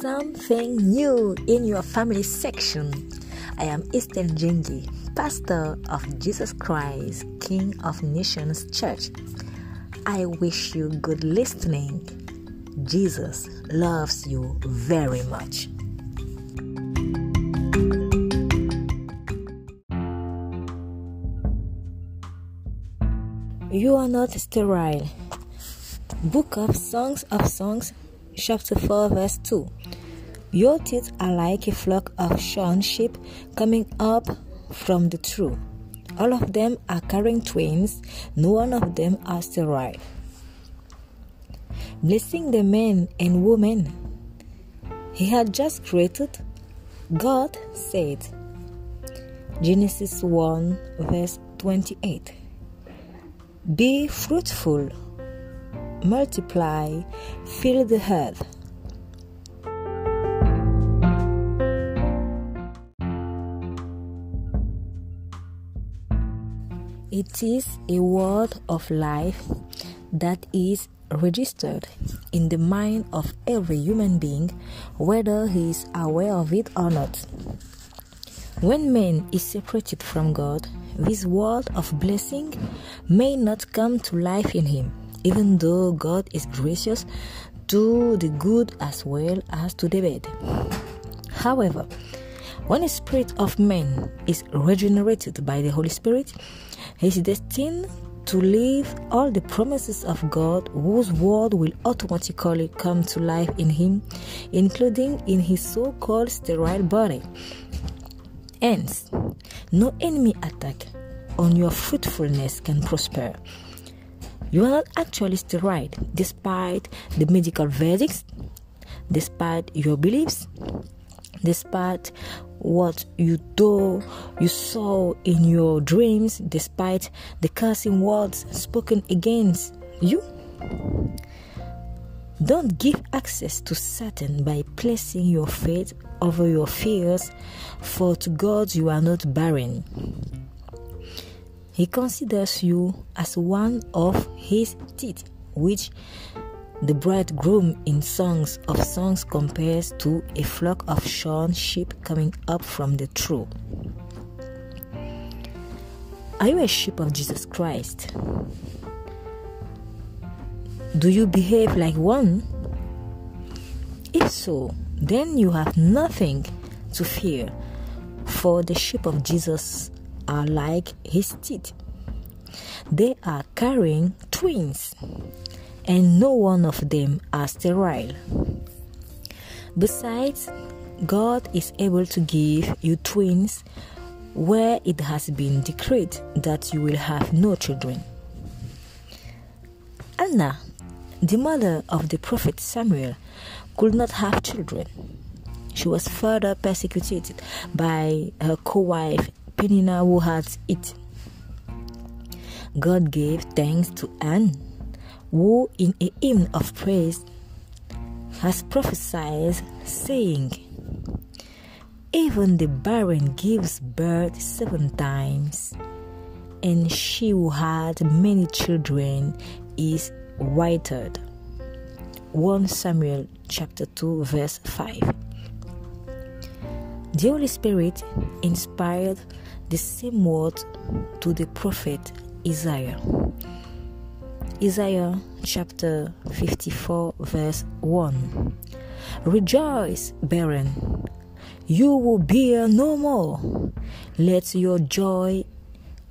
something new in your family section. I am Eastern Jengi, pastor of Jesus Christ, King of Nations Church. I wish you good listening. Jesus loves you very much. You are not sterile. Book of Songs of Songs, chapter 4, verse 2. Your teeth are like a flock of shorn sheep coming up from the trough. All of them are carrying twins, no one of them are sterile. Blessing the men and women he had just created, God said, Genesis 1, verse 28. Be fruitful, multiply, fill the earth. It is a word of life that is registered in the mind of every human being, whether he is aware of it or not. When man is separated from God, this word of blessing may not come to life in him, even though God is gracious to the good as well as to the bad. However, when the spirit of man is regenerated by the Holy Spirit, he is destined to live all the promises of God, whose word will automatically come to life in him, including in his so called sterile body. Hence, no enemy attack on your fruitfulness can prosper. You are not actually sterile despite the medical verdicts, despite your beliefs, despite what you do you saw in your dreams despite the cursing words spoken against you don't give access to Satan by placing your faith over your fears, for to God you are not barren. He considers you as one of his teeth, which the bridegroom in Songs of Songs compares to a flock of shorn sheep coming up from the trough. Are you a sheep of Jesus Christ? Do you behave like one? If so, then you have nothing to fear, for the sheep of Jesus are like his teeth. They are carrying twins and no one of them are sterile. Besides, God is able to give you twins where it has been decreed that you will have no children. Anna, the mother of the prophet Samuel, could not have children. She was further persecuted by her co wife Penina, who had it. God gave thanks to Anne who in a hymn of praise has prophesied, saying, Even the barren gives birth seven times, and she who had many children is whited. 1 Samuel chapter 2 verse 5. The Holy Spirit inspired the same word to the prophet Isaiah. Isaiah chapter 54, verse 1. Rejoice, barren, you will bear no more. Let your joy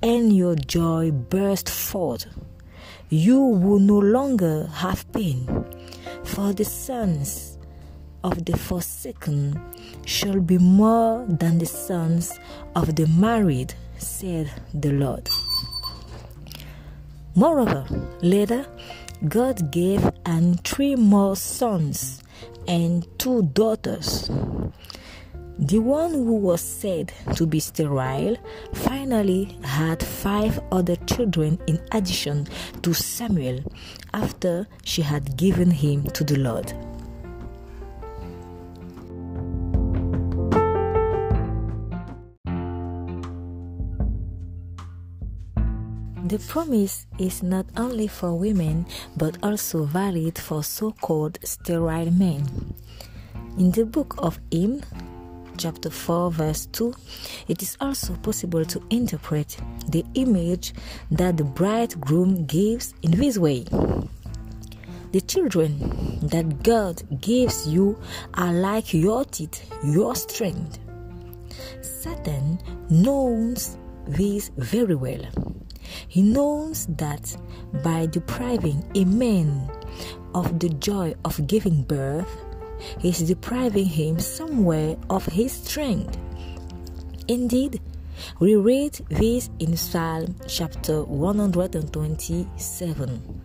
and your joy burst forth. You will no longer have pain, for the sons of the forsaken shall be more than the sons of the married, said the Lord. Moreover, later, God gave Anne three more sons and two daughters. The one who was said to be sterile finally had five other children in addition to Samuel after she had given him to the Lord. The promise is not only for women but also valid for so called sterile men. In the book of Hymn, chapter 4, verse 2, it is also possible to interpret the image that the bridegroom gives in this way. The children that God gives you are like your teeth, your strength. Satan knows this very well. He knows that by depriving a man of the joy of giving birth, he is depriving him somewhere of his strength. Indeed, we read this in Psalm chapter 127,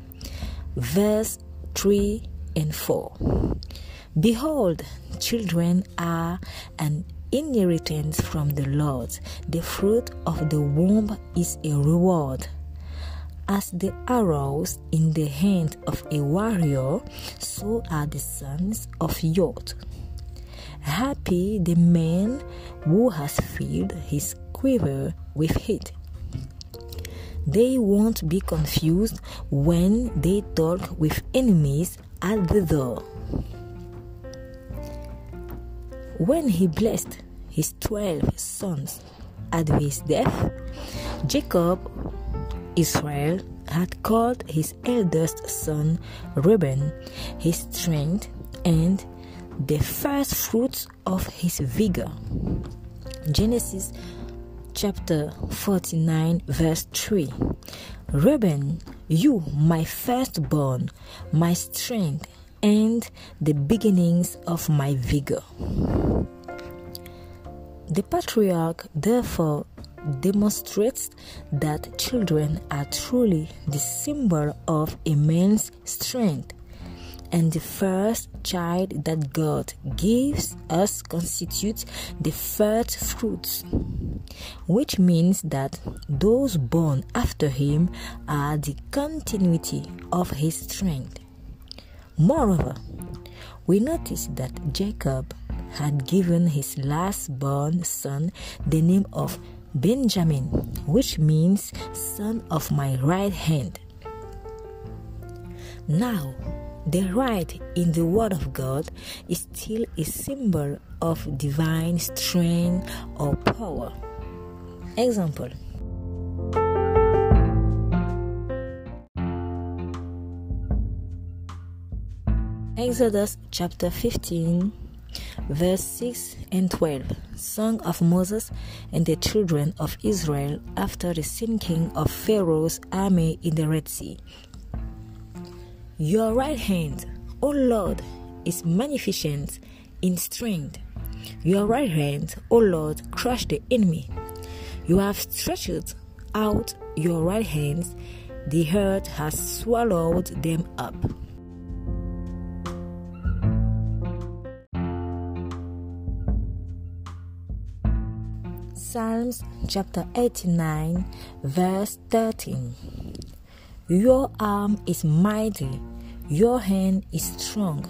verse 3 and 4. Behold, children are an inheritance from the Lord. The fruit of the womb is a reward. As the arrows in the hand of a warrior, so are the sons of Yod. Happy the man who has filled his quiver with it. They won't be confused when they talk with enemies at the door. When he blessed his twelve sons at his death, Jacob Israel had called his eldest son Reuben his strength and the first fruits of his vigor. Genesis chapter 49, verse 3. Reuben, you, my firstborn, my strength, and the beginnings of my vigor. The patriarch therefore demonstrates that children are truly the symbol of immense strength, and the first child that God gives us constitutes the first fruits, which means that those born after him are the continuity of his strength. Moreover, we notice that Jacob had given his last born son the name of Benjamin, which means son of my right hand. Now, the right in the Word of God is still a symbol of divine strength or power. Example Exodus chapter 15 verse 6 and 12 Song of Moses and the children of Israel after the sinking of Pharaoh's army in the Red Sea. Your right hand, O Lord, is magnificent in strength. Your right hand, O Lord, crushed the enemy. You have stretched out your right hands, the earth has swallowed them up. Psalms chapter 89, verse 13. Your arm is mighty, your hand is strong,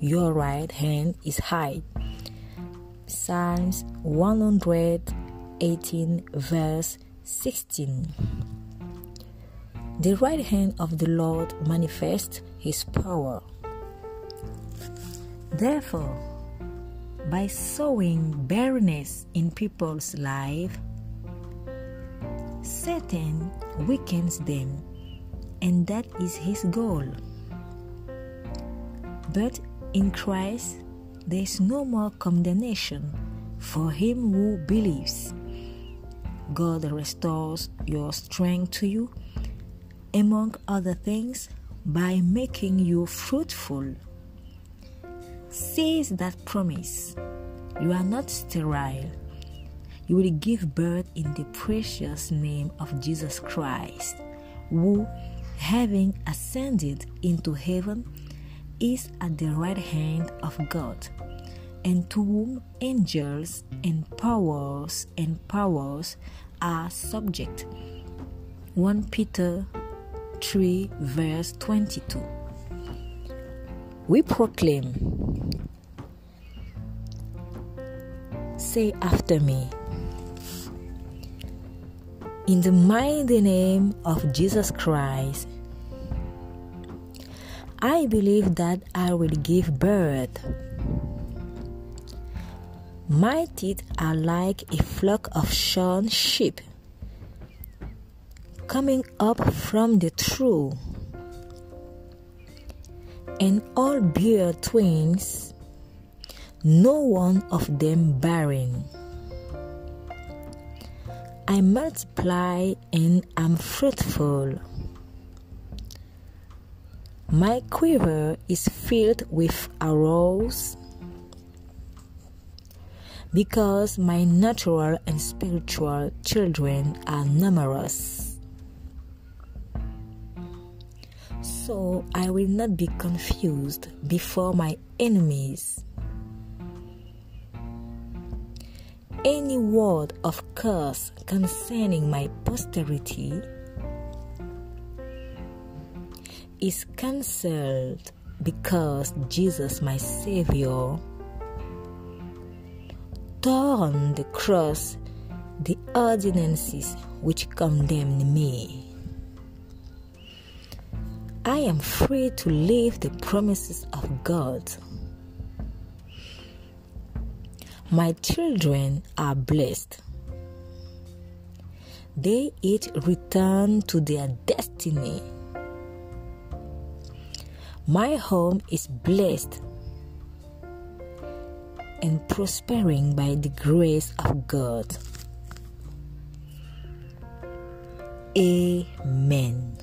your right hand is high. Psalms 118, verse 16. The right hand of the Lord manifests his power. Therefore, by sowing barrenness in people's life, Satan weakens them, and that is his goal. But in Christ, there is no more condemnation for him who believes. God restores your strength to you, among other things, by making you fruitful says that promise. You are not sterile. You will give birth in the precious name of Jesus Christ, who, having ascended into heaven, is at the right hand of God, and to whom angels and powers and powers are subject. 1 Peter 3, verse 22. We proclaim Say after me. In the mighty name of Jesus Christ, I believe that I will give birth. My teeth are like a flock of shorn sheep coming up from the trough, and all bear twins, no one of them barren. I multiply and am fruitful. My quiver is filled with arrows because my natural and spiritual children are numerous. So I will not be confused before my enemies. Any word of curse concerning my posterity is cancelled because Jesus, my Savior, tore on the cross the ordinances which condemned me. I am free to live the promises of God. My children are blessed. They each return to their destiny. My home is blessed and prospering by the grace of God. Amen.